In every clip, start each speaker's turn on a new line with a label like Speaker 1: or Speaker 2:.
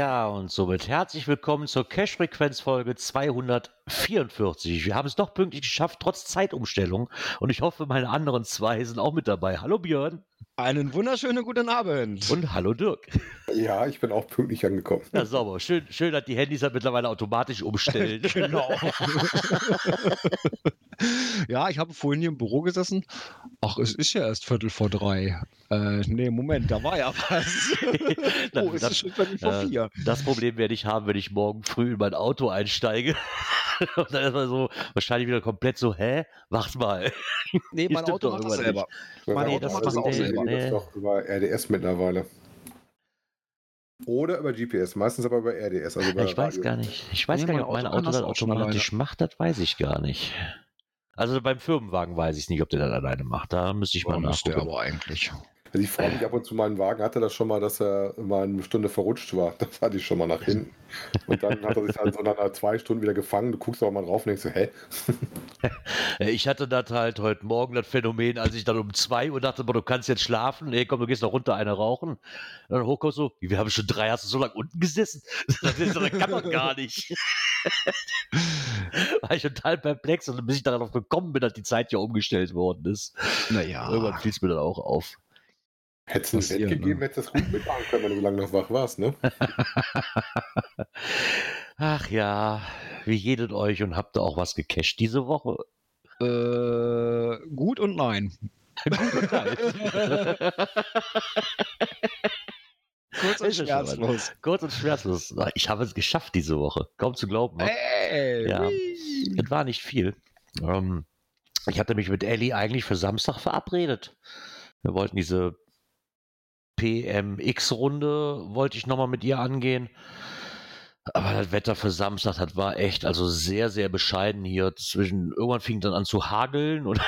Speaker 1: Ja, und somit herzlich willkommen zur Cash-Frequenz-Folge 244. Wir haben es doch pünktlich geschafft, trotz Zeitumstellung. Und ich hoffe, meine anderen zwei sind auch mit dabei. Hallo Björn.
Speaker 2: Einen wunderschönen guten Abend.
Speaker 1: Und hallo Dirk.
Speaker 3: Ja, ich bin auch pünktlich angekommen.
Speaker 1: Ja, sauber. Schön, schön dass die Handys halt mittlerweile automatisch umstellen.
Speaker 2: genau. ja, ich habe vorhin hier im Büro gesessen. Ach, es ist ja erst Viertel vor drei. Äh, nee, Moment, da war ja was. oh, es
Speaker 1: das,
Speaker 2: ist schon Viertel vor
Speaker 1: äh,
Speaker 2: vier.
Speaker 1: das Problem werde ich haben, wenn ich morgen früh in mein Auto einsteige. Und dann ist man so wahrscheinlich wieder komplett so, hä? Wart mal.
Speaker 2: Nee, mein Auto macht das selber.
Speaker 3: Ja,
Speaker 2: Mein
Speaker 1: Nee,
Speaker 2: Auto
Speaker 1: das
Speaker 2: macht das auch selber.
Speaker 1: Nee.
Speaker 3: Das ist doch über RDS mittlerweile. Oder über GPS, meistens aber über RDS. Also über
Speaker 1: Ich weiß
Speaker 3: Radio.
Speaker 1: gar nicht. Ich weiß
Speaker 2: Nee,
Speaker 1: gar nicht, ob mein
Speaker 2: Auto
Speaker 1: Auto
Speaker 2: das
Speaker 1: automatisch macht. Das weiß ich gar nicht. Also beim Firmenwagen weiß ich nicht, ob der das alleine macht. Da müsste ich mal
Speaker 2: Warum der
Speaker 1: nachgucken.
Speaker 2: aber eigentlich?
Speaker 3: Also ich frage mich ab und zu, meinen Wagen hatte das schon mal, dass er mal eine Stunde verrutscht war. Das hatte ich schon mal nach hinten. Und dann hat er sich halt so nach einer zwei Stunden wieder gefangen. Du guckst aber mal drauf und denkst so, hä?
Speaker 1: Ich hatte das halt heute Morgen das Phänomen, als ich dann um zwei Uhr dachte, du kannst jetzt schlafen. Nee, komm, du gehst noch runter eine rauchen. Und dann hochkommst du, wir haben schon drei, hast du so lange unten gesessen? Das, ist, das kann doch gar nicht. War ich total perplex und bis ich darauf gekommen bin, dass die Zeit ja umgestellt worden ist.
Speaker 2: Naja.
Speaker 1: Irgendwann fiel es mir dann auch auf.
Speaker 3: Hättest du ein Bett gegeben,
Speaker 2: ne?
Speaker 3: hättest du das gut mitmachen können, wenn du so lange noch wach warst, ne?
Speaker 1: Ach ja, wie jedet euch und habt ihr auch was gecached diese Woche?
Speaker 2: Äh, gut und nein. Kurz und
Speaker 1: es
Speaker 2: schmerzlos.
Speaker 1: Kurz und schmerzlos. Ich habe es geschafft diese Woche. Kaum zu glauben. wa?
Speaker 2: Ey,
Speaker 1: Ja.
Speaker 2: hui.
Speaker 1: Es war nicht viel. Ähm, ich hatte mich mit Ellie eigentlich für Samstag verabredet. Wir wollten diese PMX-Runde, wollte ich nochmal mit ihr angehen. Aber das Wetter für Samstag, das war echt, also sehr, sehr bescheiden hier. Zwischen, irgendwann fing dann an zu hageln und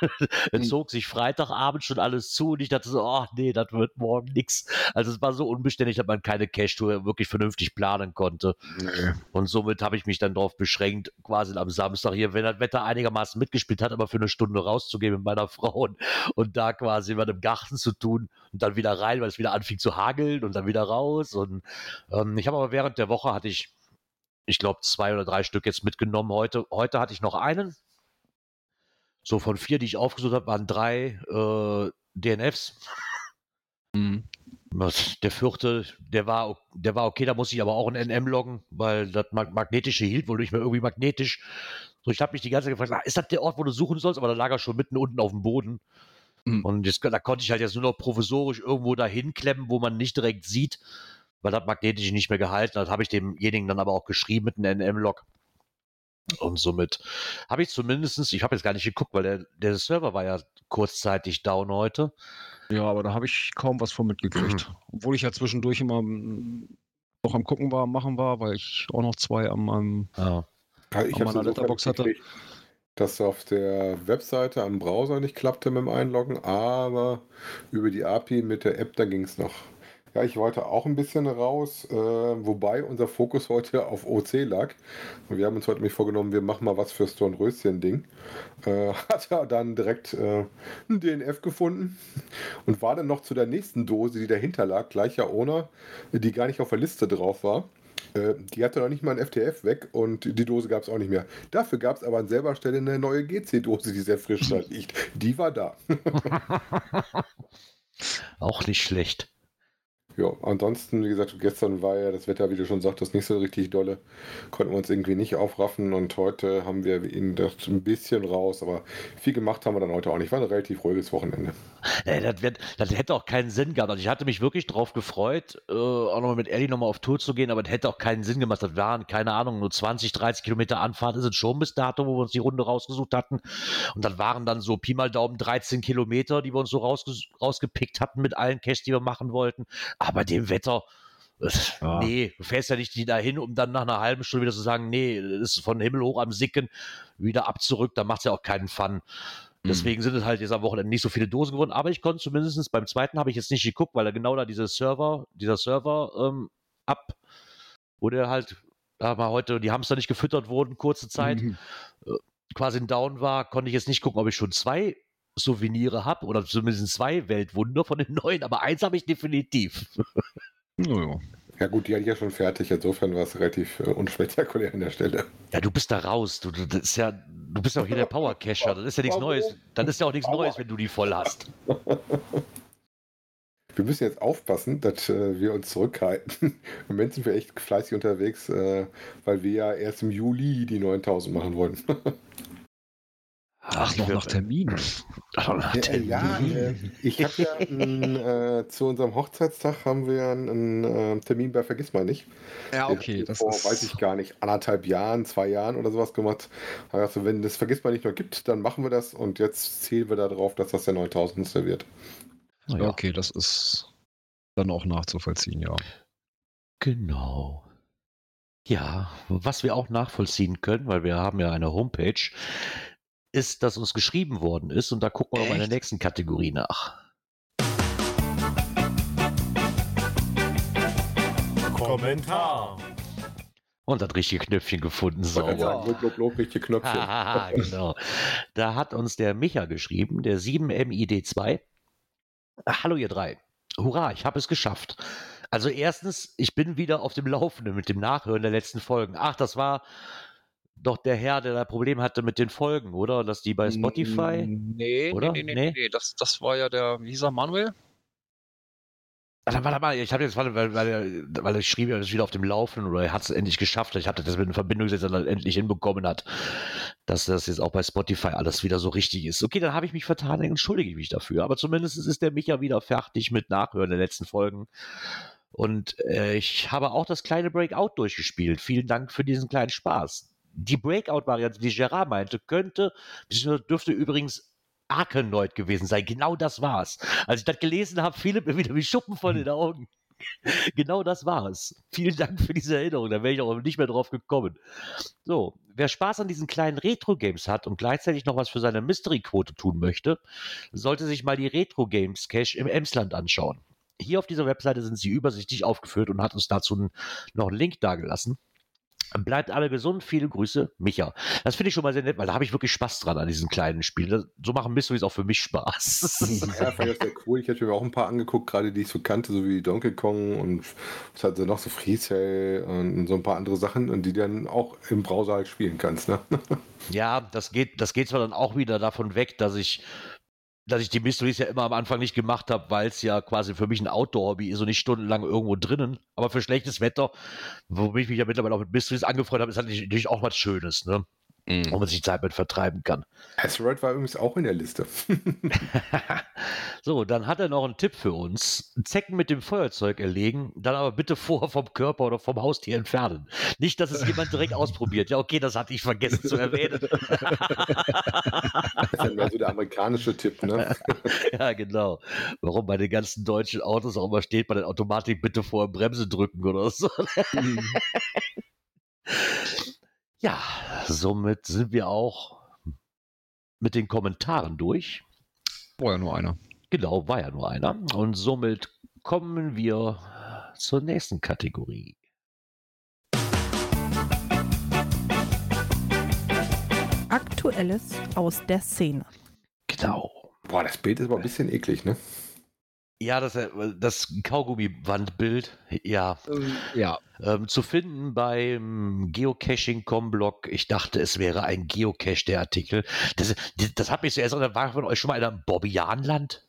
Speaker 1: es zog sich Freitagabend schon alles zu und ich dachte so, ach nee, das wird morgen nix. Also es war so unbeständig, dass man keine Cash-Tour wirklich vernünftig planen konnte.
Speaker 2: Nee.
Speaker 1: Und somit habe ich mich dann darauf beschränkt, quasi am Samstag hier, wenn das Wetter einigermaßen mitgespielt hat, aber für eine Stunde rauszugehen mit meiner Frau und, und da quasi mal im Garten zu tun und dann wieder rein, weil es wieder anfing zu hageln und dann wieder raus. Und ähm, ich habe aber während der Woche hatte ich, ich glaube, zwei oder drei Stück jetzt mitgenommen. Heute, heute hatte ich noch einen. So von vier, die ich aufgesucht habe, waren drei äh, DNFs.
Speaker 2: Hm.
Speaker 1: Was, Der vierte, der war, der war okay, da muss ich aber auch ein NM loggen, weil das Mag Magnetische hielt wohl nicht mehr irgendwie magnetisch. So, ich habe mich die ganze Zeit gefragt, ist das der Ort, wo du suchen sollst? Aber da lag er schon mitten unten auf dem Boden.
Speaker 2: Mhm.
Speaker 1: Und jetzt, da konnte ich halt jetzt nur noch provisorisch irgendwo dahin klemmen, wo man nicht direkt sieht, weil das Magnetische nicht mehr gehalten hat. Habe ich demjenigen dann aber auch geschrieben mit einem NM-Log. Und somit habe ich zumindestens, ich habe jetzt gar nicht geguckt, weil der, der Server war ja kurzzeitig down heute.
Speaker 2: Ja, aber da habe ich kaum was von mitgekriegt. Obwohl ich ja zwischendurch immer mm, noch am Gucken war, am Machen war, weil ich auch noch zwei am, am
Speaker 1: Ja.
Speaker 3: Ja, Ich habe
Speaker 2: meiner Letterbox hatte-
Speaker 3: dass auf der Webseite am Browser nicht klappte mit dem Einloggen, aber über die API mit der App, da ging es noch. Ja, ich wollte auch ein bisschen raus, äh, wobei unser Fokus heute auf OC lag. Und wir haben uns heute nämlich vorgenommen, wir machen mal was fürs Dornröschen-Ding. Äh, hat er dann direkt äh, ein DNF gefunden und war dann noch zu der nächsten Dose, die dahinter lag, gleicher Owner, die gar nicht auf der Liste drauf war. Äh, Die hatte noch nicht mal ein FTF weg und die Dose gab es auch nicht mehr. Dafür gab es aber an selber Stelle eine neue GC-Dose, die sehr frisch da liegt. Die war da.
Speaker 1: Auch nicht schlecht.
Speaker 3: Ja, ansonsten, wie gesagt, gestern war ja das Wetter, wie du schon sagtest, nicht so richtig dolle. Konnten wir uns irgendwie nicht aufraffen und heute haben wir ihn das ein bisschen raus, aber viel gemacht haben wir dann heute auch nicht. War ein relativ ruhiges Wochenende.
Speaker 1: Nee, das, wird, das hätte auch keinen Sinn gehabt. Also ich hatte mich wirklich drauf gefreut, äh, auch nochmal mit Ellie nochmal auf Tour zu gehen, aber das hätte auch keinen Sinn gemacht. Das waren, keine Ahnung, nur 20, 30 Kilometer Anfahrt ist es schon bis dato, wo wir uns die Runde rausgesucht hatten. Und dann waren dann so Pi mal Daumen 13 Kilometer, die wir uns so rausges rausgepickt hatten mit allen Cash, die wir machen wollten. Aber dem Wetter, ja. Nee, du fährst ja nicht dahin, um dann nach einer halben Stunde wieder zu sagen, nee, das ist von Himmel hoch am Sicken, wieder ab zurück, da macht es ja auch keinen Fun. Mhm. Deswegen sind es halt jetzt am Wochenende nicht so viele Dosen geworden, aber ich konnte zumindest beim zweiten habe ich jetzt nicht geguckt, weil er genau da diese Server, dieser Server ähm, ab, wo der halt, da mal heute die Hamster nicht gefüttert wurden, kurze Zeit, mhm. äh, quasi ein Down war, konnte ich jetzt nicht gucken, ob ich schon zwei Souvenire habe oder zumindest zwei Weltwunder von den neuen, aber eins habe ich definitiv.
Speaker 3: Naja. Ja gut, die hatte ich ja schon fertig. Insofern war es relativ äh, unspektakulär an der Stelle.
Speaker 1: Ja, du bist da raus. Du, das ist ja, du bist ja auch hier der Power Cacher. Das ist ja nichts Neues. Dann ist ja auch nichts Neues, wenn du die voll hast.
Speaker 3: Wir müssen jetzt aufpassen, dass äh, wir uns zurückhalten. Im Moment sind wir echt fleißig unterwegs, äh, weil wir ja erst im Juli die 9000 machen wollen.
Speaker 2: Ach, noch nach Termin.
Speaker 3: Ach, nach Termin. Ja, äh, ich habe ja n, äh, zu unserem Hochzeitstag haben wir einen äh, Termin bei Vergiss mal nicht.
Speaker 2: Ja, okay.
Speaker 3: Das vor, ist... weiß ich gar nicht, anderthalb Jahren, zwei Jahren oder sowas gemacht. Also, wenn das Vergiss mal nicht noch gibt, dann machen wir das und jetzt zählen wir darauf, dass das der 9000. wird.
Speaker 2: Ja, okay, das ist dann auch nachzuvollziehen, ja.
Speaker 1: Genau. Ja, was wir auch nachvollziehen können, weil wir haben ja eine Homepage, ist, dass uns geschrieben worden ist. Und da gucken wir Echt? mal in der nächsten Kategorie nach.
Speaker 4: Kommentar.
Speaker 1: Und hat richtige Knöpfchen gefunden. Sauber.
Speaker 3: Lob, lob, lob, richtige Knöpfchen.
Speaker 1: genau. Da hat uns der Micha geschrieben, der 7MID2. Hallo ihr drei. Hurra, ich habe es geschafft. Also erstens, ich bin wieder auf dem Laufenden mit dem Nachhören der letzten Folgen. Ach, das war doch der Herr, der da Problem hatte mit den Folgen, oder? Dass die bei Spotify.
Speaker 2: Nee, oder? nee, nee, nee, nee. Das, das war ja der, wie er, Manuel?
Speaker 1: Warte, warte mal, ich habe jetzt, weil, weil, weil ich schrieb, er ist wieder auf dem Laufen oder er hat es endlich geschafft. Ich hatte das mit in Verbindung gesetzt, dass er endlich hinbekommen hat, dass das jetzt auch bei Spotify alles wieder so richtig ist. Okay, dann habe ich mich vertan, dann entschuldige ich mich dafür. Aber zumindest ist der Micha wieder fertig mit Nachhören der letzten Folgen. Und äh, ich habe auch das kleine Breakout durchgespielt. Vielen Dank für diesen kleinen Spaß die Breakout-Variante, die Gerard meinte, könnte, dürfte übrigens Arkanoid gewesen sein. Genau das war's. Als ich das gelesen habe, fiel mir wieder wie Schuppen von den Augen. genau das war es. Vielen Dank für diese Erinnerung. Da wäre ich auch nicht mehr drauf gekommen. So, wer Spaß an diesen kleinen Retro-Games hat und gleichzeitig noch was für seine Mystery-Quote tun möchte, sollte sich mal die Retro-Games-Cache im Emsland anschauen. Hier auf dieser Webseite sind sie übersichtlich aufgeführt und hat uns dazu noch einen Link dagelassen. Bleibt alle gesund. Viele Grüße, Micha. Das finde ich schon mal sehr nett, weil da habe ich wirklich Spaß dran an diesem kleinen Spiel. so machen Mysteries auch für mich Spaß.
Speaker 3: Ja, fand ich sehr cool. Ich hätte mir auch ein paar angeguckt, gerade die ich so kannte, so wie Donkey Kong und was hat sie noch so Freestyle und so ein paar andere Sachen, und die dann auch im Browser halt spielen kannst. Ne?
Speaker 1: Ja, das geht, das geht zwar dann auch wieder davon weg, dass ich dass ich die Mysteries ja immer am Anfang nicht gemacht habe, weil es ja quasi für mich ein Outdoor-Hobby ist und nicht stundenlang irgendwo drinnen. Aber für schlechtes Wetter, womit ich mich ja mittlerweile auch mit Mysteries angefreundet habe, ist natürlich auch was Schönes, ne? Mhm. Wo man sich Zeit mit vertreiben kann.
Speaker 3: Asteroid war übrigens auch in der Liste.
Speaker 1: so, dann hat er noch einen Tipp für uns. Zecken mit dem Feuerzeug erlegen, dann aber bitte vorher vom Körper oder vom Haustier entfernen. Nicht, dass es jemand direkt ausprobiert. Ja, okay, das hatte ich vergessen zu erwähnen. das
Speaker 3: ist ja mehr so der amerikanische Tipp, ne?
Speaker 1: ja, genau. Warum bei den ganzen deutschen Autos auch immer steht, bei der Automatik bitte vorher Bremse drücken oder so. Mhm. Ja, somit sind wir auch mit den Kommentaren durch.
Speaker 2: War ja nur einer.
Speaker 1: Genau, war ja nur einer. Und somit kommen wir zur nächsten Kategorie.
Speaker 5: Aktuelles aus der Szene.
Speaker 1: Genau.
Speaker 3: Boah, das Bild ist aber ein bisschen eklig, ne?
Speaker 1: Ja, das, äh, das Kaugummi-Wandbild, ja.
Speaker 2: Ähm, ja.
Speaker 1: Ähm, zu finden beim Geocaching.com-Blog. Ich dachte, es wäre ein Geocache, der Artikel. Das, das, das hat mich zuerst erinnert, war von euch schon mal in einem Bobbianland?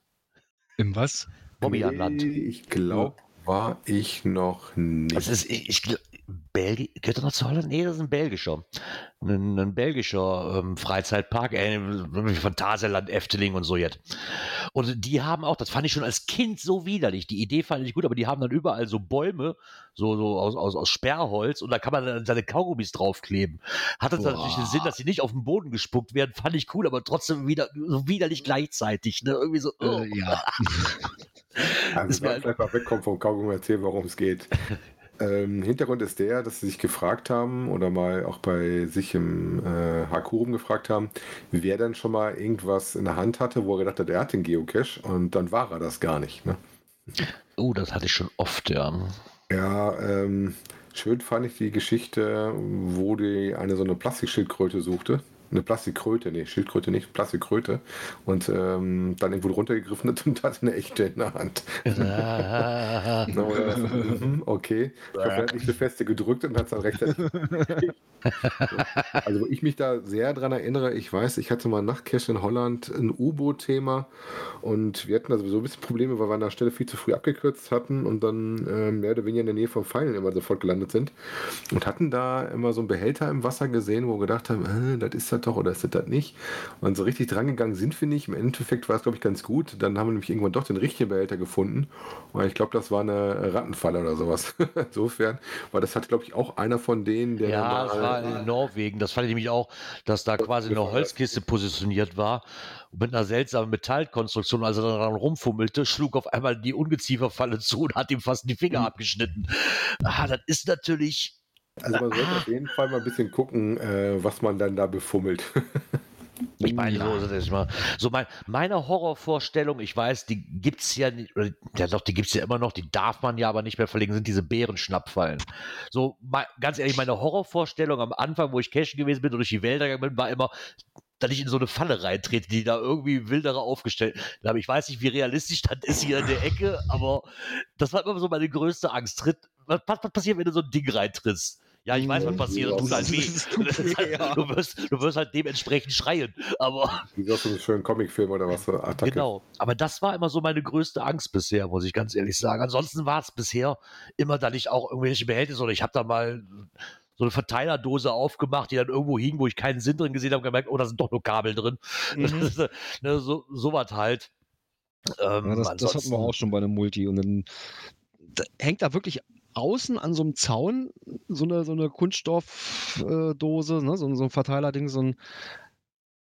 Speaker 2: Im was?
Speaker 1: Bobbianland.
Speaker 3: Nee, ich glaube, war ich noch nicht.
Speaker 1: Das ist, ich, ich, Belgi gehört er noch zu Holland? Nee, das ist ein belgischer. Ein, ein belgischer ähm, Freizeitpark, äh, Phantasialand, Efteling und so jetzt. Und die haben auch, das fand ich schon als Kind so widerlich. Die Idee fand ich gut, aber die haben dann überall so Bäume, so, so aus, aus, aus Sperrholz und da kann man dann seine Kaugummis draufkleben. Hat das
Speaker 2: Boah.
Speaker 1: natürlich den Sinn, dass sie nicht auf den Boden gespuckt werden, fand ich cool, aber trotzdem wieder so widerlich gleichzeitig. Ne? Irgendwie so. oh.
Speaker 2: Äh, ja.
Speaker 3: Also
Speaker 1: halt-
Speaker 3: vielleicht mal wegkommen vom Kaugummi und erzählen, worum es geht. ähm, Hintergrund ist der, dass sie sich gefragt haben oder mal auch bei sich im äh, Hakurum gefragt haben, wer dann schon mal irgendwas in der Hand hatte, wo er gedacht hat, er hat den Geocache und dann war er das gar nicht. Ne?
Speaker 1: oh, das hatte ich schon oft, ja.
Speaker 3: Ja, ähm, schön fand ich die Geschichte, wo die eine so eine Plastikschildkröte suchte. Eine Plastikkröte, nee, Schildkröte nicht, Plastikkröte. Und ähm, dann irgendwo runtergegriffen hat und hatte eine echte in der Hand. Oder? Mhm, okay. Ich er hat nicht so feste gedrückt und hat es dann rechtzeitig. also, wo ich mich da sehr dran erinnere, ich weiß, ich hatte mal nach Cash in Holland ein U-Boot-Thema und wir hatten da sowieso ein bisschen Probleme, weil wir an der Stelle viel zu früh abgekürzt hatten und dann äh, mehr oder weniger in der Nähe vom Pfeilen immer sofort gelandet sind und hatten da immer so einen Behälter im Wasser gesehen, wo wir gedacht haben, äh, das ist das doch oder ist das das nicht. Und so richtig drangegangen sind wir nicht. Im Endeffekt war es, glaube ich, ganz gut. Dann haben wir nämlich irgendwann doch den richtigen Behälter gefunden. Und ich glaube, das war eine Rattenfalle oder sowas. Insofern war das hat, glaube ich, auch einer von denen, der
Speaker 1: Ja, das war in Norwegen. Das fand ich nämlich auch, dass da quasi eine Holzkiste positioniert war mit einer seltsamen Metallkonstruktion. Als er dann daran rumfummelte, schlug auf einmal die Ungezieferfalle zu und hat ihm fast die Finger abgeschnitten. Ah, das ist natürlich.
Speaker 3: Also man sollte
Speaker 1: Ah.
Speaker 3: auf jeden Fall mal ein bisschen gucken, äh, was man dann da befummelt.
Speaker 1: Ich meine, so ist es mal. So mein, meine Horrorvorstellung, ich weiß, die gibt's ja nicht, oder, ja doch, die gibt's ja immer noch, die darf man ja aber nicht mehr verlegen, sind diese Bärenschnappfallen. So, mei- ganz ehrlich, meine Horrorvorstellung am Anfang, wo ich cashen gewesen bin und durch die Wälder gegangen bin, war immer, dass ich in so eine Falle reintrete, die da irgendwie wildere aufgestellt haben. Ich weiß nicht, wie realistisch das ist hier in der Ecke, aber das war immer so meine größte Angst. Tritt, was, was passiert, wenn du so ein Ding reintrittst? Ja, ich weiß, was passiert, das tut halt weh.
Speaker 2: Ja.
Speaker 1: du, wirst, du wirst halt dementsprechend schreien, aber
Speaker 3: Wie so ein schönen Comicfilm oder was? so Attacke.
Speaker 1: Genau. Aber das war immer so meine größte Angst bisher, muss ich ganz ehrlich sagen. Ansonsten war es bisher immer, dass ich auch irgendwelche Behältnisse oder ich habe da mal so eine Verteilerdose aufgemacht, die dann irgendwo hing, wo ich keinen Sinn drin gesehen habe, gemerkt, oh, da sind doch nur Kabel drin.
Speaker 2: Mhm.
Speaker 1: ne, so sowas halt. Ähm,
Speaker 2: Ja, das, das hatten wir auch schon bei einem Multi. Und dann da hängt da wirklich außen an so einem Zaun so eine, so eine Kunststoffdose, ne? so, so ein Verteilerding, so ein.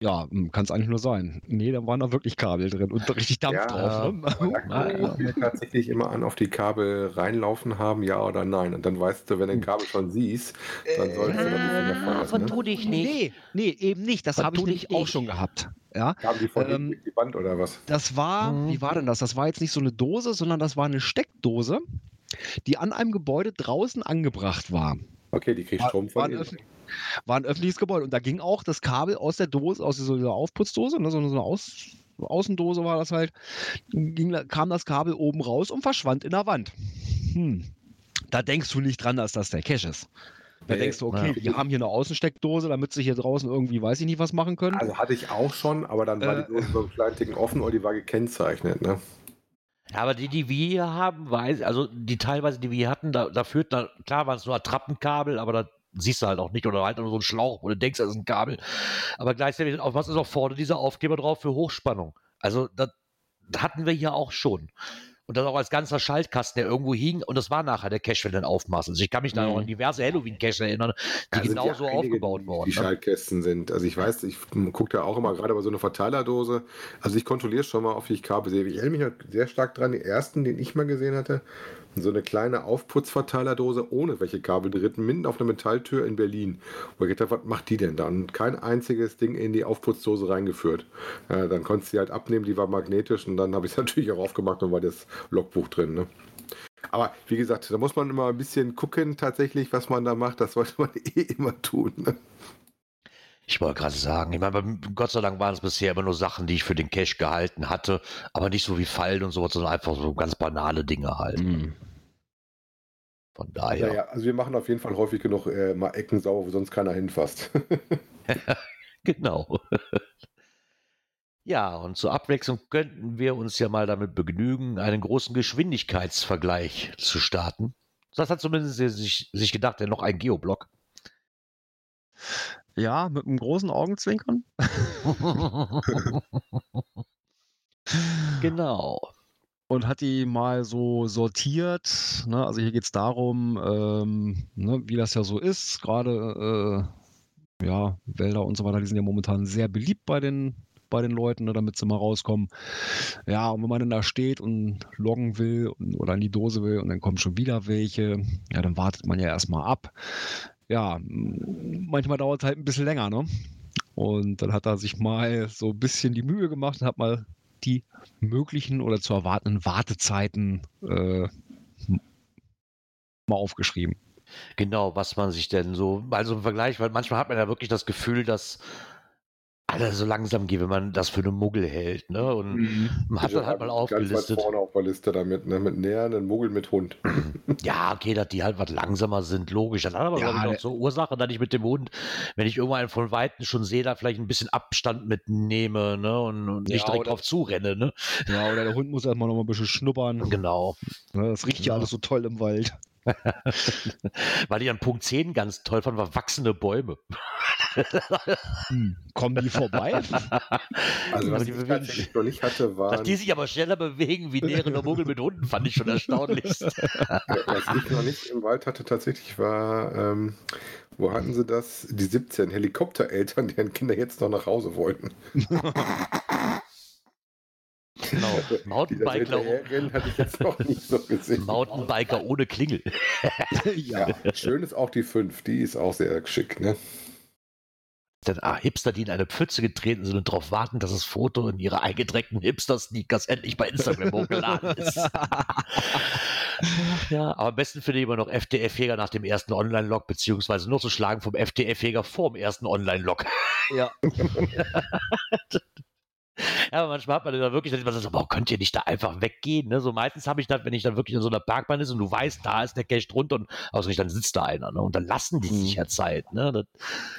Speaker 2: Ja, kann es eigentlich nur sein. Nee, da waren da wirklich Kabel drin und richtig Dampf
Speaker 3: Ja,
Speaker 2: drauf. Ne?
Speaker 3: Da gucken wir tatsächlich immer an, auf die Kabel reinlaufen haben, ja oder nein. Und dann weißt du, wenn du ein Kabel schon siehst, dann solltest du da ein bisschen davon lassen. Ne?
Speaker 1: vertu dich nicht.
Speaker 2: Nee, nee, eben nicht. Das habe ich nämlich auch schon gehabt. Ja,
Speaker 3: Haben die von
Speaker 2: ähm,
Speaker 3: die Wand oder was?
Speaker 2: Das war,
Speaker 1: Mhm.
Speaker 2: wie war denn das? Das war jetzt nicht so eine Dose, sondern das war eine Steckdose, die an einem Gebäude draußen angebracht war.
Speaker 3: Okay, die kriegt
Speaker 2: war-
Speaker 3: Strom
Speaker 2: war
Speaker 3: von
Speaker 2: öffentlich- War ein öffentliches Gebäude und da ging auch das Kabel aus der Dose, aus so einer Aufputzdose, ne, so eine aus, Außendose war das halt, ging, kam das Kabel oben raus und verschwand in der Wand. Hm. Da denkst du nicht dran, dass das der Cache ist. Da denkst du, okay,
Speaker 1: ja.
Speaker 2: wir haben hier eine Außensteckdose, damit sie hier draußen irgendwie, weiß ich nicht, was machen können.
Speaker 3: Also hatte ich auch schon, aber dann war
Speaker 2: Äh,
Speaker 3: die Dose so einen kleinen Ticken offen und die war gekennzeichnet. Ne?
Speaker 1: Aber die, die wir hier haben, weiß, also die teilweise, die wir hier hatten, da, da führt, na, klar waren es nur Attrappenkabel, aber da siehst du halt auch nicht oder halt nur so ein Schlauch, wo du denkst, das ist ein Kabel. Aber gleichzeitig, auf was ist auch vorne dieser Aufkleber drauf für Hochspannung? Also, das hatten wir hier auch schon. Und das auch als ganzer Schaltkasten, der irgendwo hing. Und das war nachher der Cache, wenn du den aufmachst. Also ich kann mich da
Speaker 2: Mhm.
Speaker 1: noch an diverse Halloween-Cache erinnern, die genau
Speaker 3: ja
Speaker 1: so
Speaker 3: einige,
Speaker 1: aufgebaut
Speaker 3: die,
Speaker 1: wurden.
Speaker 3: Die
Speaker 1: ne?
Speaker 3: Schaltkästen sind. Also ich weiß, ich gucke da auch immer gerade bei so einer Verteilerdose. Also ich kontrolliere schon mal, ob ich Kabel sehe. Ich erinnere mich halt sehr stark dran, den ersten, den ich mal gesehen hatte, so eine kleine Aufputzverteilerdose ohne welche Kabel drin, mitten auf einer Metalltür in Berlin. Wo ich gedacht habe, was macht die denn da? Und kein einziges Ding in die Aufputzdose reingeführt. Ja, dann konntest du sie halt abnehmen, die war magnetisch und dann habe ich es natürlich auch aufgemacht und war das Logbuch drin. Ne? Aber wie gesagt, da muss man immer ein bisschen gucken, tatsächlich, was man da macht. Das sollte man eh immer tun. Ne?
Speaker 1: Ich wollte gerade sagen, ich meine, Gott sei Dank waren es bisher immer nur Sachen, die ich für den Cache gehalten hatte, aber nicht so wie Fallen und sowas, sondern einfach so ganz banale Dinge halt.
Speaker 2: Mhm.
Speaker 1: Von daher.
Speaker 3: Naja, also wir machen auf jeden Fall häufig genug äh, mal Ecken sauber, wo sonst keiner hinfasst.
Speaker 1: Genau. ja, und zur Abwechslung könnten wir uns ja mal damit begnügen, einen großen Geschwindigkeitsvergleich zu starten. Das hat zumindest sich, sich gedacht, der noch ein Geoblock.
Speaker 2: Ja, mit einem großen Augenzwinkern.
Speaker 1: genau.
Speaker 2: Und hat die mal so sortiert. Ne? Also hier geht es darum, ähm, ne, wie das ja so ist. Gerade äh, ja, Wälder und so weiter, die sind ja momentan sehr beliebt bei den, bei den Leuten, ne, damit sie mal rauskommen. Ja, und wenn man dann da steht und loggen will und, oder in die Dose will und dann kommen schon wieder welche, ja, dann wartet man ja erstmal ab. Ja, manchmal dauert es halt ein bisschen länger, ne? Und dann hat er sich mal so ein bisschen die Mühe gemacht und hat mal die möglichen oder zu erwartenden Wartezeiten äh, mal aufgeschrieben.
Speaker 1: Genau, was man sich denn so, also im Vergleich, weil manchmal hat man ja wirklich das Gefühl, dass alles so langsam geht, wenn man das für eine Muggel hält, ne? Und man hat
Speaker 3: Ich
Speaker 1: dann halt mal
Speaker 3: Ganz weit
Speaker 1: aufgelistet.
Speaker 3: vorne auf der Liste damit, ne? mit nähernden Muggel mit Hund.
Speaker 1: Ja, okay, dass die halt was langsamer sind, logisch. Das hat aber,
Speaker 2: Ja,
Speaker 1: glaube ich, auch so Ursache, dass ich mit dem Hund, wenn ich irgendwo einen von Weitem schon sehe, da vielleicht ein bisschen Abstand mitnehme, ne? Und, und nicht
Speaker 2: Ja,
Speaker 1: direkt
Speaker 2: oder-
Speaker 1: drauf zurenne, ne?
Speaker 2: Ja, oder der Hund muss erstmal noch mal ein bisschen schnuppern.
Speaker 1: Genau.
Speaker 2: Ne, Das riecht ja
Speaker 1: Ja.
Speaker 2: alles so toll im Wald.
Speaker 1: Weil ich an Punkt 10 ganz toll fand, war wachsende Bäume.
Speaker 2: Hm. Kommen die vorbei?
Speaker 3: Also was
Speaker 1: die
Speaker 3: ich tatsächlich noch nicht hatte,
Speaker 1: Dass
Speaker 3: waren,
Speaker 1: die sich aber schneller bewegen wie nährende Muggel mit Hunden, fand ich schon erstaunlich.
Speaker 3: was ich noch nicht im Wald hatte tatsächlich war, ähm, wo hatten sie das? Die 17 Helikoptereltern, deren Kinder jetzt noch nach Hause wollten.
Speaker 1: Genau. Mountainbiker,
Speaker 3: hinterherrennen hatte ich jetzt noch nicht so gesehen.
Speaker 1: Mountainbiker ohne Klingel.
Speaker 2: ja.
Speaker 3: Schön ist auch die 5, die ist auch sehr schick, ne?
Speaker 1: Denn ah, Hipster, die in eine Pfütze getreten sind und darauf warten, dass das Foto in ihre eingedreckten Hipster-Sneakers endlich bei Instagram hochgeladen ist. ja, aber am besten finde ich immer noch FDF-Jäger nach dem ersten Online-Log, beziehungsweise nur zu schlagen vom FDF-Jäger vor dem ersten Online-Log.
Speaker 2: ja.
Speaker 1: Ja, aber manchmal hat man da wirklich, dass man sagt, boah, könnt ihr nicht da einfach weggehen? Ne? So meistens habe ich das, wenn ich dann wirklich in so einer Parkbahn ist und du weißt, da ist der Cache drunter und ausgerechnet dann sitzt da einer. Ne? Und dann lassen die sich ja Zeit. Ne? Das,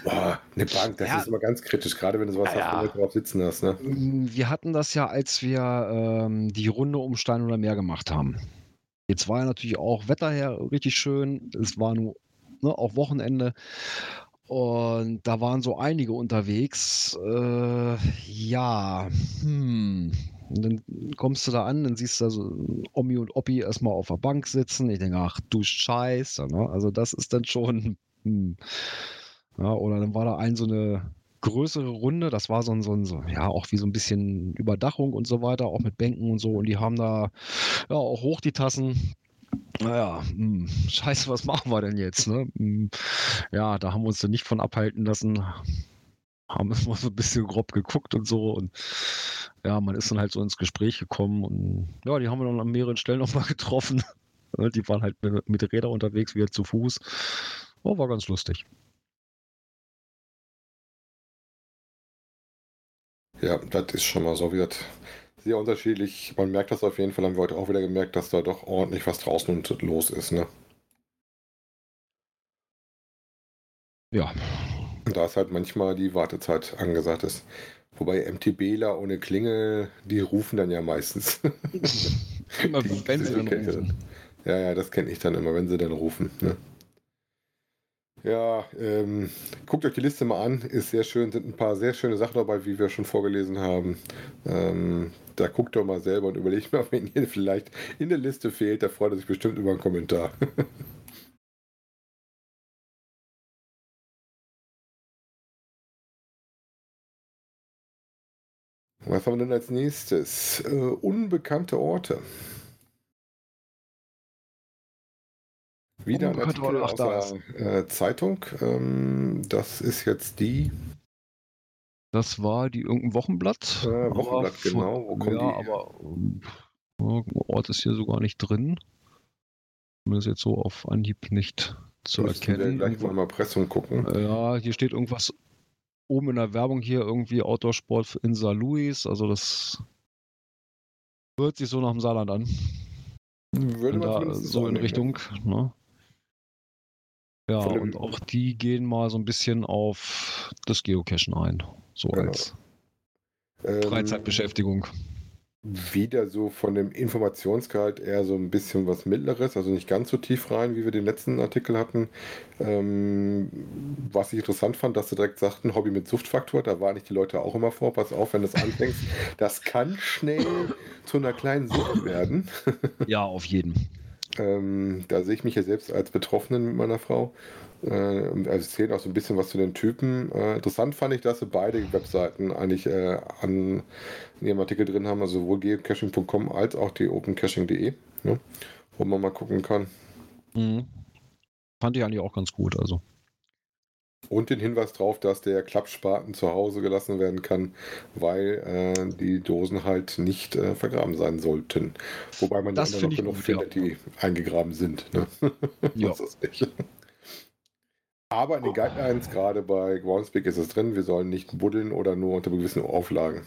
Speaker 3: Boah, eine Bank, das
Speaker 2: Ja.
Speaker 3: ist immer ganz kritisch, gerade wenn du sowas
Speaker 1: Ja,
Speaker 3: hast, wo
Speaker 1: ja.
Speaker 3: du drauf sitzen hast, ne?
Speaker 2: Wir hatten das ja, als wir ähm, die Runde um Stein oder Meer gemacht haben. Jetzt war ja natürlich auch Wetter her richtig schön. Es war nur ne, auch Wochenende. Und da waren so einige unterwegs. Äh, ja, hm. Und dann kommst du da an, dann siehst du da so Omi und Oppi erstmal auf der Bank sitzen. Ich denke, ach du Scheiße. Ne? Also das ist dann schon. Hm. Ja, oder dann war da ein so eine größere Runde, das war so ein, so ein, so, ja, auch wie so ein bisschen Überdachung und so weiter, auch mit Bänken und so. Und die haben da ja auch hoch die Tassen. Naja, hm, scheiße, was machen wir denn jetzt? Ne? Hm, Ja, da haben wir uns dann nicht von abhalten lassen. Haben immer so ein bisschen grob geguckt und so. Und ja, man ist dann halt so ins Gespräch gekommen. Und ja, die haben wir dann an mehreren Stellen nochmal getroffen. Ne, Die waren halt mit, Rädern unterwegs, wieder zu Fuß. Oh, war ganz lustig.
Speaker 3: Ja, das ist schon mal so, gesagt, sehr unterschiedlich. Man merkt das auf jeden Fall, haben wir heute auch wieder gemerkt, dass da doch ordentlich was draußen und los ist, ne?
Speaker 2: Ja,
Speaker 3: Und da ist halt manchmal die Wartezeit angesagt ist. Wobei MTBler ohne Klingel, die rufen dann ja meistens.
Speaker 2: immer wenn sie dann rufen.
Speaker 3: Ja, ja, das kenne ich dann immer, wenn sie dann rufen. Ne? Ja, ähm, guckt euch die Liste mal an, ist sehr schön, sind ein paar sehr schöne Sachen dabei, wie wir schon vorgelesen haben. Ähm, da guckt doch mal selber und überlegt mal, wenn ihr vielleicht in der Liste fehlt, da freut er sich bestimmt über einen Kommentar. Was haben wir denn als nächstes? Äh, unbekannte Orte. Wieder ein Artikel aus der äh, Zeitung. Ähm, das ist jetzt die
Speaker 2: Das war die irgendein Wochenblatt.
Speaker 3: äh,
Speaker 2: aber
Speaker 3: Wochenblatt,
Speaker 2: von-
Speaker 3: genau. Wo kommen
Speaker 2: ja,
Speaker 3: die
Speaker 2: aber ähm, irgendein Ort ist hier sogar nicht drin. Zumindest jetzt so auf Anhieb nicht zu
Speaker 3: Müssten wir
Speaker 2: erkennen.
Speaker 3: gleich mal im Impressum gucken.
Speaker 2: Ja, hier steht irgendwas oben in der Werbung hier irgendwie Outdoor-Sport in St. Louis. Also das hört sich so nach dem Saarland an.
Speaker 3: Würde man
Speaker 2: da so in Richtung. Ne? Ja, und auch die gehen mal so ein bisschen auf das Geocachen ein. So
Speaker 3: Genau.
Speaker 2: als
Speaker 3: Ähm,
Speaker 2: Freizeitbeschäftigung.
Speaker 3: wieder so von dem Informationsgehalt eher so ein bisschen was Mittleres, also nicht ganz so tief rein, wie wir den letzten Artikel hatten. Ähm, was ich interessant fand, dass sie direkt sagten, Hobby mit Suchtfaktor, da waren nicht die Leute auch immer vor, pass auf, wenn du es anfängst, das kann schnell zu einer kleinen Sucht werden.
Speaker 2: Ja, auf jeden.
Speaker 3: Ähm, da sehe ich mich ja selbst als Betroffenen mit meiner Frau. Äh, also erzählen auch so ein bisschen was zu den Typen. Äh, interessant fand ich, dass sie beide Webseiten eigentlich äh, an, in ihrem Artikel drin haben, also sowohl geocaching.com als auch die opencaching.de, ne? wo man mal gucken kann.
Speaker 2: Mhm. Fand ich eigentlich auch ganz gut. Also.
Speaker 3: Und den Hinweis darauf, dass der Klappspaten zu Hause gelassen werden kann, weil äh, die Dosen halt nicht äh, vergraben sein sollten. Wobei man
Speaker 2: Das
Speaker 3: ja noch genug findet, die eingegraben sind. Ne?
Speaker 2: Ja.
Speaker 3: Aber in den Guidelines, gerade bei Groundspeak, ist es drin, wir sollen nicht buddeln oder nur unter gewissen Auflagen.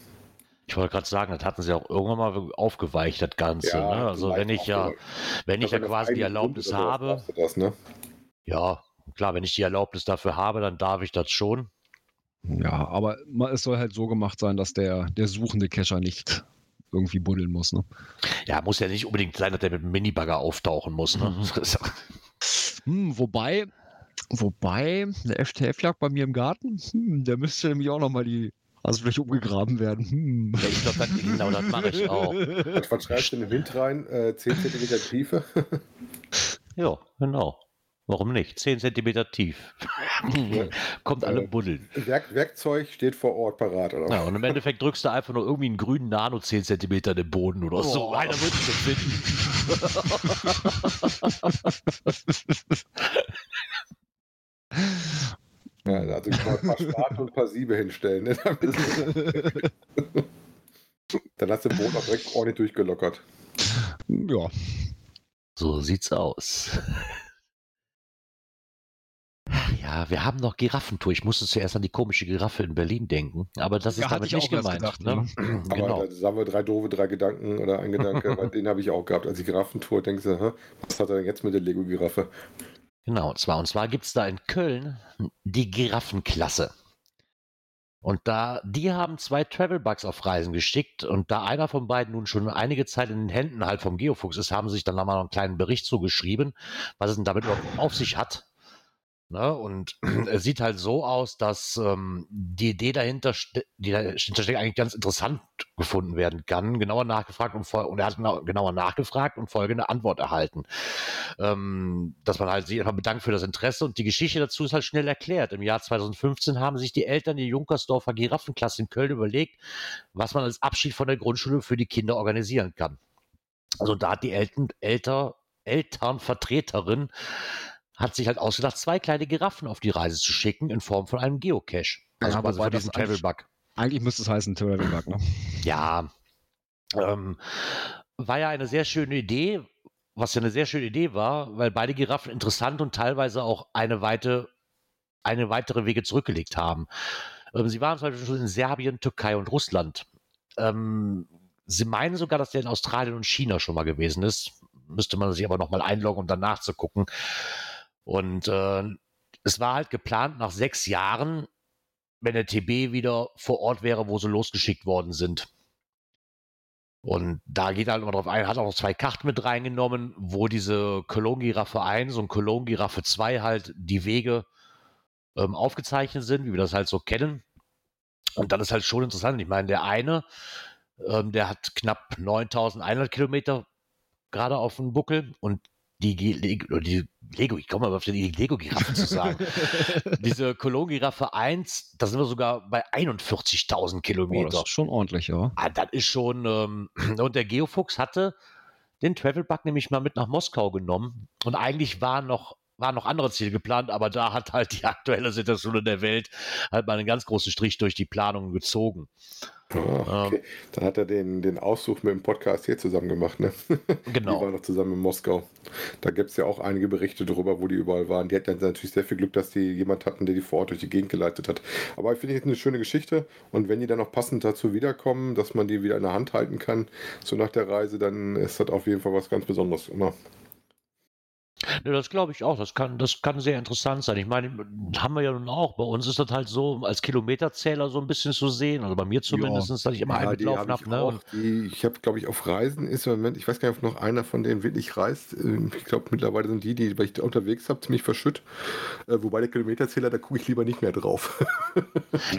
Speaker 1: Ich wollte gerade sagen, das hatten sie auch irgendwann mal aufgeweicht, das Ganze.
Speaker 3: Ja,
Speaker 1: ne? Also wenn ich ja, wenn ich ja quasi die Erlaubnis habe,
Speaker 3: Das, ne?
Speaker 1: ja, klar, wenn ich die Erlaubnis dafür habe, dann darf ich das schon.
Speaker 2: Ja, aber es soll halt so gemacht sein, dass der, der suchende Cacher nicht irgendwie buddeln muss. Ne?
Speaker 1: Ja, muss ja nicht unbedingt sein, dass der mit einem Minibagger auftauchen muss. Ne?
Speaker 2: Hm, wobei, wobei, der FTF lag bei mir im Garten, hm, der müsste nämlich auch nochmal die Rasenfläche umgegraben werden. Hm.
Speaker 1: Ja, ich glaube, das, genau das mache ich auch.
Speaker 3: Was, was schreibst du in den Wind rein? Äh, 10 cm Tiefe?
Speaker 1: Ja, genau. Warum nicht? 10 Zentimeter tief. Kommt alle buddeln.
Speaker 3: Werk Werkzeug steht vor Ort parat, oder?
Speaker 1: Ja, und im Endeffekt drückst du einfach nur irgendwie einen grünen Nano 10 Zentimeter in den Boden oder so.
Speaker 2: Boah.
Speaker 1: Einer wird es finden.
Speaker 3: Ja, also ich mal ein paar Spaten und ein paar Siebe hinstellen. Ne? Dann hast du den Boden auch direkt ordentlich durchgelockert.
Speaker 2: Ja,
Speaker 1: So sieht's aus. Ach Ja, wir haben noch Giraffentour. Ich musste zuerst an die komische Giraffe in Berlin denken, aber das ist
Speaker 2: Ja,
Speaker 1: damit
Speaker 2: ich
Speaker 1: nicht gemeint.
Speaker 2: gedacht,
Speaker 1: ne?
Speaker 3: Aber
Speaker 1: genau.
Speaker 3: da sagen wir drei doofe, drei Gedanken oder ein Gedanke, weil den habe ich auch gehabt. Als die Giraffentour denkst du, hä, was hat er denn jetzt mit der Lego-Giraffe?
Speaker 1: Genau, und zwar, und zwar gibt es da in Köln die Giraffenklasse. Und da, die haben zwei Travelbugs auf Reisen geschickt und da einer von beiden nun schon einige Zeit in den Händen halt vom Geofuchs ist, haben sie sich dann nochmal einen kleinen Bericht zugeschrieben, was es denn damit auf sich hat. Ne? Und es sieht halt so aus, dass ähm, die Idee dahinter, die dahinter steckt, eigentlich ganz interessant gefunden werden kann. Genauer nachgefragt und, und er hat genau- genauer nachgefragt und folgende Antwort erhalten. Ähm, dass man halt sich einfach bedankt für das Interesse und die Geschichte dazu ist halt schnell erklärt. Im Jahr 2015 haben sich die Eltern der Junkersdorfer Giraffenklasse in Köln überlegt, was man als Abschied von der Grundschule für die Kinder organisieren kann. Also da hat die Eltern, Elter, Elternvertreterin hat sich halt ausgedacht, zwei kleine Giraffen auf die Reise zu schicken in Form von einem Geocache. Also
Speaker 2: Ja,
Speaker 1: quasi diesen
Speaker 2: eigentlich-
Speaker 1: Travelbug.
Speaker 2: eigentlich müsste es heißen Travelbug, ne?
Speaker 1: Ja, ähm, war ja eine sehr schöne Idee, was ja eine sehr schöne Idee war, weil beide Giraffen interessant und teilweise auch eine, weite, eine weitere Wege zurückgelegt haben. Ähm, sie waren zum Beispiel schon in Serbien, Türkei und Russland. Ähm, sie meinen sogar, dass der in Australien und China schon mal gewesen ist. Müsste man sich aber nochmal einloggen, um danach zu gucken. Und äh, es war halt geplant, nach sechs Jahren, wenn der TB wieder vor Ort wäre, wo sie losgeschickt worden sind. Und da geht halt immer drauf ein, hat auch zwei Karten mit reingenommen, wo diese Cologne-Giraffe 1 und Cologne-Giraffe 2 halt die Wege ähm, aufgezeichnet sind, wie wir das halt so kennen. Und dann ist halt schon interessant. Ich meine, der eine, ähm, der hat knapp 9100 Kilometer gerade auf dem Buckel und die, die Lego, ich komme mal auf die Lego-Giraffe zu sagen. Diese Cologne-Giraffe 1, da sind wir sogar bei 41.000
Speaker 2: Oh, das
Speaker 1: Kilometer.
Speaker 2: ist schon ordentlich, ja.
Speaker 1: Ah, das ist schon. Ähm, und der Geofuchs hatte den Travelbug nämlich mal mit nach Moskau genommen. Und eigentlich waren noch, waren noch andere Ziele geplant, aber da hat halt die aktuelle Situation in der Welt halt mal einen ganz großen Strich durch die Planungen gezogen.
Speaker 3: Ah, okay. Dann hat er den, den Aussuch mit dem Podcast hier zusammen gemacht, ne? Die
Speaker 1: Genau.
Speaker 3: waren noch zusammen in Moskau. Da gibt es ja auch einige Berichte darüber, wo die überall waren. Die hatten natürlich sehr viel Glück, dass die jemand hatten, der die vor Ort durch die Gegend geleitet hat. Aber ich finde jetzt eine schöne Geschichte. Und wenn die dann noch passend dazu wiederkommen, dass man die wieder in der Hand halten kann, so nach der Reise, dann ist das auf jeden Fall was ganz Besonderes. Immer.
Speaker 1: Ne, das glaube ich auch. Das kann, das kann sehr interessant sein. Ich meine, haben wir ja nun auch. Bei uns ist das halt so als Kilometerzähler so ein bisschen zu sehen. Also bei mir zumindest, dass ich immer
Speaker 3: Ja,
Speaker 1: einen mitlaufen
Speaker 3: habe ich
Speaker 1: habe. Ne?
Speaker 3: auch.
Speaker 1: Und
Speaker 3: Die, ich habe, glaube ich, auf Reisen ist im Moment, ich weiß gar nicht, ob noch einer von denen wirklich reist. Ähm, Ich glaube, mittlerweile sind die, die weil ich da unterwegs habe, ziemlich verschütt. Äh, Wobei der Kilometerzähler, da gucke ich lieber nicht mehr drauf.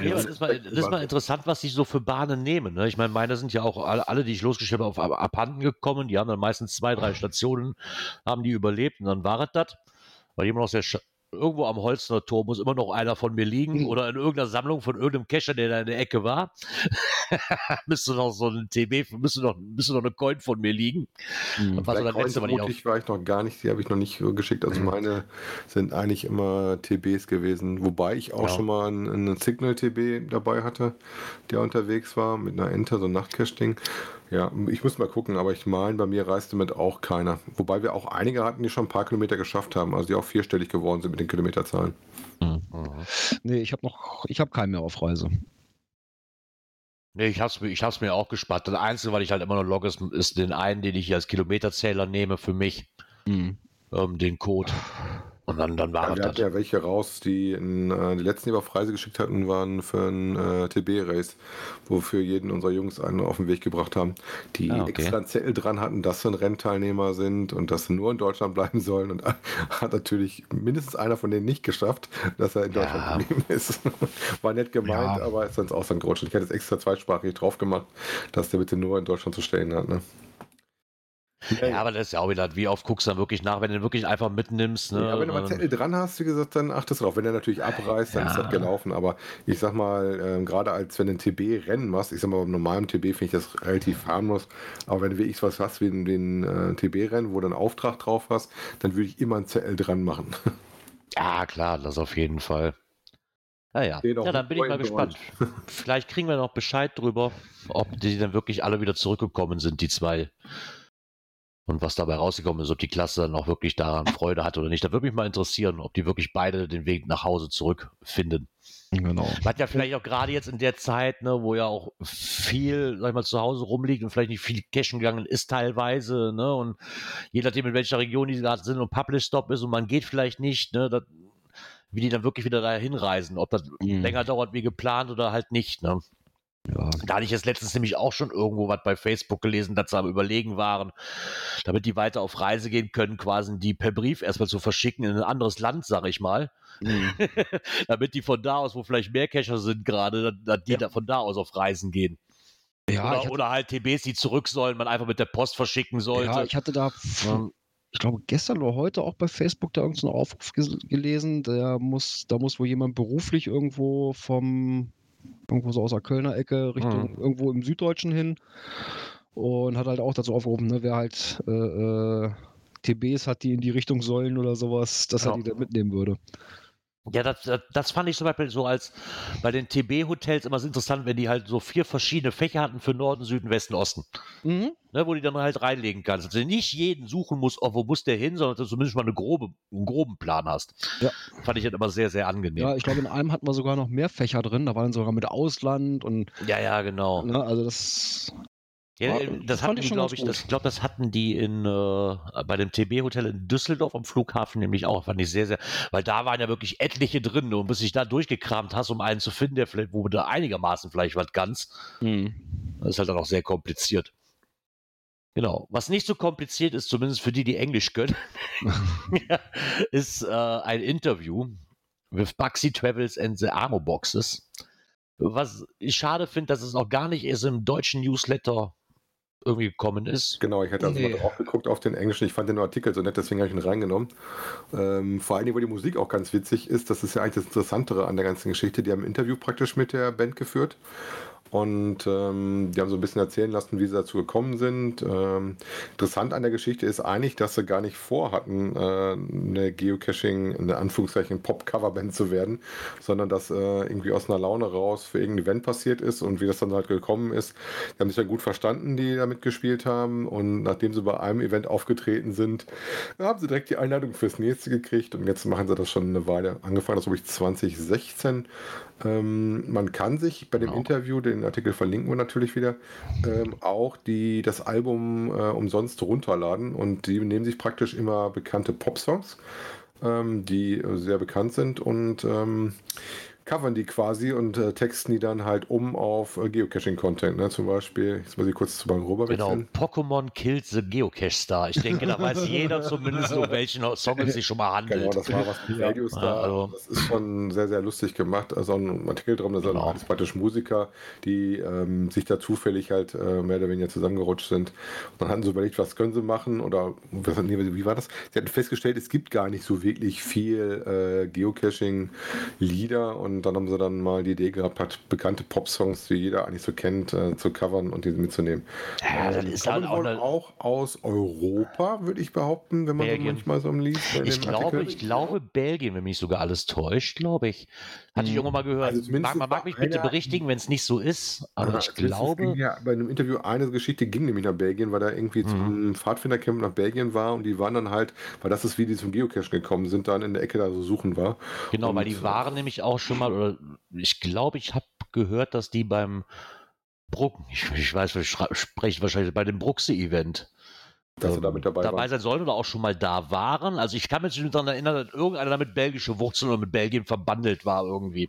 Speaker 1: Ja, das, ist mal, das ist mal interessant, was die so für Bahnen nehmen. Ne? Ich meine, meine sind ja auch alle, alle die ich losgeschickt habe, auf ab- abhanden gekommen. Die haben dann meistens zwei, drei Stationen, haben die überlebt und dann war es das. Weil jemand aus der Sch irgendwo am Holzner Tor muss immer noch einer von mir liegen
Speaker 2: Hm.
Speaker 1: oder in irgendeiner Sammlung von irgendeinem Kescher, der da in der Ecke war. müsste noch so ein TB, müsste noch, müsste noch eine Coin von mir liegen.
Speaker 2: Mhm.
Speaker 1: Was war letzte, ich
Speaker 3: war ich noch gar nicht, die habe ich noch nicht äh, geschickt. Also meine sind eigentlich immer TBs gewesen, wobei ich auch
Speaker 1: Ja.
Speaker 3: schon mal einen, einen Signal TB dabei hatte, der unterwegs war mit einer Enter, so ein Nachtcache-Ding. Ja, ich muss mal gucken, aber ich meine, bei mir reist damit auch keiner. Wobei wir auch einige hatten, die schon ein paar Kilometer geschafft haben, also die auch vierstellig geworden sind mit den Kilometerzahlen.
Speaker 1: Mhm.
Speaker 2: Nee, ich habe noch, ich habe keinen mehr auf Reise.
Speaker 1: Nee, ich hab's, mir- ich hab's mir auch gespart. Das Einzige, weil ich halt immer noch logge, ist, ist den einen, den ich hier als Kilometerzähler nehme für mich,
Speaker 2: Mhm.
Speaker 1: ähm, den Code. Und dann, dann war
Speaker 3: Ja, wir hatten ja welche raus, die in, äh, die letzten, die wir auf Reise geschickt hatten, waren für ein äh, TB-Race, wofür jeden unserer Jungs einen auf den Weg gebracht haben, die
Speaker 1: Ah, okay.
Speaker 3: extra einen Zettel dran hatten, dass sie ein Rennteilnehmer sind und dass sie nur in Deutschland bleiben sollen. Und hat natürlich mindestens einer von denen nicht geschafft, dass er in Deutschland
Speaker 1: Ja.
Speaker 3: geblieben ist. War nett gemeint,
Speaker 2: Ja.
Speaker 3: aber ist sonst auch so ein Grutsch. Ich hätte es extra zweisprachig drauf gemacht, dass der bitte nur in Deutschland zu stehen hat. Ne?
Speaker 1: Ja, aber das ist ja auch wieder, wie oft guckst du dann wirklich nach, wenn du den wirklich einfach mitnimmst. Ne?
Speaker 3: Ja, wenn du mal Zettel dran hast, wie gesagt, dann achtest du drauf. Wenn er natürlich abreißt, dann ist
Speaker 1: Ja.
Speaker 3: das gelaufen. Aber ich sag mal, ähm, gerade als wenn du ein TB-Rennen machst, ich sag mal, beim normalen TB finde ich das relativ harmlos. Aber wenn du wirklich was hast wie den, den äh, TB-Rennen, wo du einen Auftrag drauf hast, dann würde ich immer einen Zettel dran machen.
Speaker 1: ja, klar, das auf jeden Fall. Naja, ja, dann bin ich mal gespannt. Vielleicht kriegen wir noch Bescheid drüber, ob die dann wirklich alle wieder zurückgekommen sind, die zwei. Und was dabei rausgekommen ist, ob die Klasse dann auch wirklich daran Freude hat oder nicht. Da würde mich mal interessieren, ob die wirklich beide den Weg nach Hause zurückfinden.
Speaker 2: Genau.
Speaker 1: Was ja vielleicht auch gerade jetzt in der Zeit, ne, wo ja auch viel, sag ich mal, zu Hause rumliegt und vielleicht nicht viel cashen gegangen ist teilweise, ne, und je nachdem, in welcher Region die gerade sind und Publish Stop ist und man geht vielleicht nicht, ne, das, wie die dann wirklich wieder dahin reisen, ob das
Speaker 2: Mhm.
Speaker 1: länger dauert wie geplant oder halt nicht, ne.
Speaker 2: Ja.
Speaker 1: Da hatte ich jetzt letztens nämlich auch schon irgendwo was bei Facebook gelesen, dass sie am Überlegen waren, damit die weiter auf Reise gehen können, quasi die per Brief erstmal zu verschicken in ein anderes Land, sag ich mal.
Speaker 2: Mhm.
Speaker 1: damit die von da aus, wo vielleicht mehr Cacher sind gerade, dass- die
Speaker 2: Ja.
Speaker 1: da von da aus auf Reisen gehen.
Speaker 2: Ja,
Speaker 1: oder,
Speaker 2: hatte,
Speaker 1: oder halt TBs, die zurück sollen, man einfach mit der Post verschicken sollte.
Speaker 2: ja, ich hatte da, ich glaube, gestern oder heute auch bei Facebook da irgendeinen Aufruf gelesen. Der muss, da muss wohl jemand beruflich irgendwo vom, irgendwo so aus der Kölner Ecke Richtung
Speaker 1: Mhm.
Speaker 2: irgendwo im Süddeutschen hin und hat halt auch dazu aufgerufen, ne, wer halt äh, äh, TBs hat, die in die Richtung sollen oder sowas, dass
Speaker 1: Ja.
Speaker 2: er die da mitnehmen würde.
Speaker 1: Ja, das, das, fand ich zum Beispiel so als bei den TB-Hotels immer so interessant, wenn die halt so vier verschiedene Fächer hatten für Norden, Süden, Westen, Osten.
Speaker 2: Mhm.
Speaker 1: Ne, wo die dann halt reinlegen kannst. Also nicht jeden suchen musst, oh, wo muss der hin, sondern dass du zumindest mal eine grobe, einen groben Plan hast.
Speaker 2: Ja.
Speaker 1: Fand ich halt immer sehr, sehr angenehm.
Speaker 2: Ja, ich glaube, in einem hatten wir sogar noch mehr Fächer drin. Da waren sogar mit Ausland und
Speaker 1: ja, ja, genau.
Speaker 2: ne, also das.
Speaker 1: Ja, äh,
Speaker 2: das
Speaker 1: hatten
Speaker 2: ich
Speaker 1: die, glaube ich, das, ich glaube, das hatten die in äh, bei dem TB-Hotel in Düsseldorf am Flughafen nämlich auch. Fand ich sehr, sehr, weil da waren ja wirklich etliche drin und bis ich da durchgekramt hast, um einen zu finden, der vielleicht, wo da einigermaßen vielleicht was ganz,
Speaker 2: Mhm.
Speaker 1: das ist halt dann auch sehr kompliziert. Genau. Was nicht so kompliziert ist, zumindest für die, die Englisch können, ist äh, ein Interview with Bugsy Travels and the Armo Boxes. Was ich schade finde, dass es auch gar nicht erst im deutschen Newsletter irgendwie gekommen ist.
Speaker 3: Genau, ich hatte also
Speaker 2: Nee.
Speaker 3: mal drauf geguckt auf den Englischen. Ich fand den Artikel so nett, deswegen habe ich ihn reingenommen. Ähm, vor allen Dingen, weil die Musik auch ganz witzig ist. Das ist ja eigentlich das Interessantere an der ganzen Geschichte. Die haben ein Interview praktisch mit der Band geführt. Und ähm, die haben so ein bisschen erzählen lassen, wie sie dazu gekommen sind. Ähm, interessant an der Geschichte ist eigentlich, dass sie gar nicht vorhatten, äh, eine Geocaching, in Anführungszeichen Pop-Cover-Band zu werden, sondern dass äh, irgendwie aus einer Laune raus für irgendein Event passiert ist und wie das dann halt gekommen ist. Die haben sich dann gut verstanden, die da mitgespielt haben. Und nachdem sie bei einem Event aufgetreten sind, haben sie direkt die Einladung fürs nächste gekriegt. Und jetzt machen sie das schon eine Weile. Angefangen, das glaube ich 2016. Ähm, man kann sich bei dem
Speaker 1: Genau.
Speaker 3: Interview, den den Artikel verlinken wir natürlich wieder, ähm, auch die das Album äh, umsonst runterladen und die nehmen sich praktisch immer bekannte Popsongs, ähm, die sehr bekannt sind und ähm, covern die quasi und äh, texten die dann halt um auf äh, Geocaching-Content. Ne? Zum Beispiel, jetzt muss ich kurz zu meinem rüber
Speaker 1: Genau,
Speaker 3: wechseln.
Speaker 1: Pokémon Kills the Geocache Star. Ich denke, da weiß jeder zumindest, um welchen Song es sich schon mal handelt.
Speaker 3: Genau, das war was mit
Speaker 2: Ja.
Speaker 3: Radio Star.
Speaker 1: Ja, also-
Speaker 3: Das ist schon sehr, sehr lustig gemacht. Also ein Artikel drum, da sind
Speaker 1: Genau.
Speaker 3: praktisch Musiker, die ähm, sich da zufällig halt äh, mehr oder weniger zusammengerutscht sind. Und dann hatten sie überlegt, was können sie machen oder was, nee, wie war das? Sie hatten festgestellt, es gibt gar nicht so wirklich viel äh, Geocaching-Lieder und dann haben sie dann mal die Idee gehabt, hat bekannte Popsongs, die jeder eigentlich so kennt, äh, zu covern und die mitzunehmen.
Speaker 1: Ja, das
Speaker 3: Ähm,
Speaker 1: ist
Speaker 3: kommen
Speaker 1: halt auch eine-
Speaker 3: auch aus Europa, würde ich behaupten, wenn man so manchmal so liest.
Speaker 1: Ich glaube,
Speaker 3: Artikel.
Speaker 1: ich glaube Belgien, wenn mich sogar alles täuscht, glaube ich. Hatte ich irgendwann mal gehört.
Speaker 3: Also
Speaker 1: mag, man mag mich bitte berichtigen, wenn es nicht so ist, aber
Speaker 3: Aha,
Speaker 1: ich
Speaker 3: ging
Speaker 1: glaube.
Speaker 3: Ja, bei einem Interview eine Geschichte ging nämlich nach Belgien, weil er irgendwie
Speaker 1: Mhm.
Speaker 3: zum Pfadfindercamp nach Belgien war und die waren dann halt, weil das ist wie die zum Geocachen gekommen sind, dann in der Ecke da so suchen war.
Speaker 1: Genau, weil
Speaker 3: Und,
Speaker 1: die waren nämlich auch schon mal, oder ich glaube, ich habe gehört, dass die beim Bruck, ich, ich weiß, wir schra- sprechen wahrscheinlich bei dem Bruxe-Event
Speaker 3: Dass er da mit dabei war.
Speaker 1: sein sollen oder auch schon mal da waren. Also ich kann mich nicht daran erinnern, dass irgendeiner damit belgische Wurzeln oder mit Belgien verbandelt war irgendwie.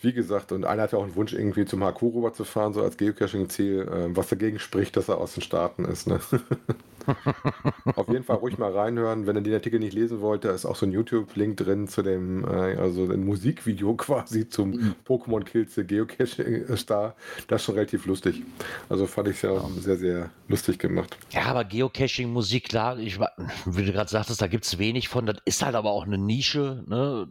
Speaker 3: Wie gesagt, und einer hatte auch einen Wunsch, irgendwie zum Haku rüber zu fahren, so als Geocaching-Ziel, äh, was dagegen spricht, dass er aus den Staaten ist. Ne? Auf jeden Fall ruhig mal reinhören. Wenn ihr den Artikel nicht lesen wollt, da ist auch so ein YouTube-Link drin zu dem, äh, also ein Musikvideo quasi zum Pokémon Kills the Geocaching Star. Das ist schon relativ lustig. Also fand ich ja sehr, sehr lustig gemacht.
Speaker 1: Ja, aber Geocaching, Musik, klar, ich, wie du gerade sagtest, da gibt es wenig von. Das ist halt aber auch eine Nische. Ne?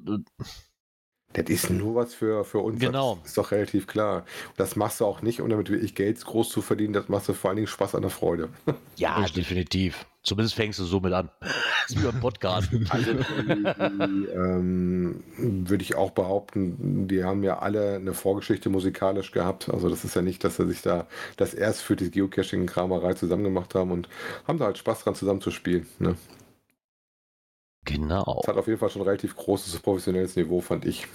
Speaker 3: Das ist nur was für, für uns.
Speaker 1: Genau.
Speaker 3: Das ist doch relativ klar. Das machst du auch nicht, um damit wirklich Geld groß zu verdienen. Das machst du vor allen Dingen Spaß an der Freude.
Speaker 1: Ja, definitiv. Zumindest fängst du so mit an. das ist wie beim Podcast.
Speaker 3: Also die, die, ähm, würde ich auch behaupten, die haben ja alle eine Vorgeschichte musikalisch gehabt. Also das ist ja nicht, dass sie sich da das erst für die Geocaching-Kramerei zusammen gemacht haben und haben da halt Spaß dran zusammen zu spielen. Ne?
Speaker 1: Genau.
Speaker 3: Das hat auf jeden Fall schon ein relativ großes professionelles Niveau, fand ich.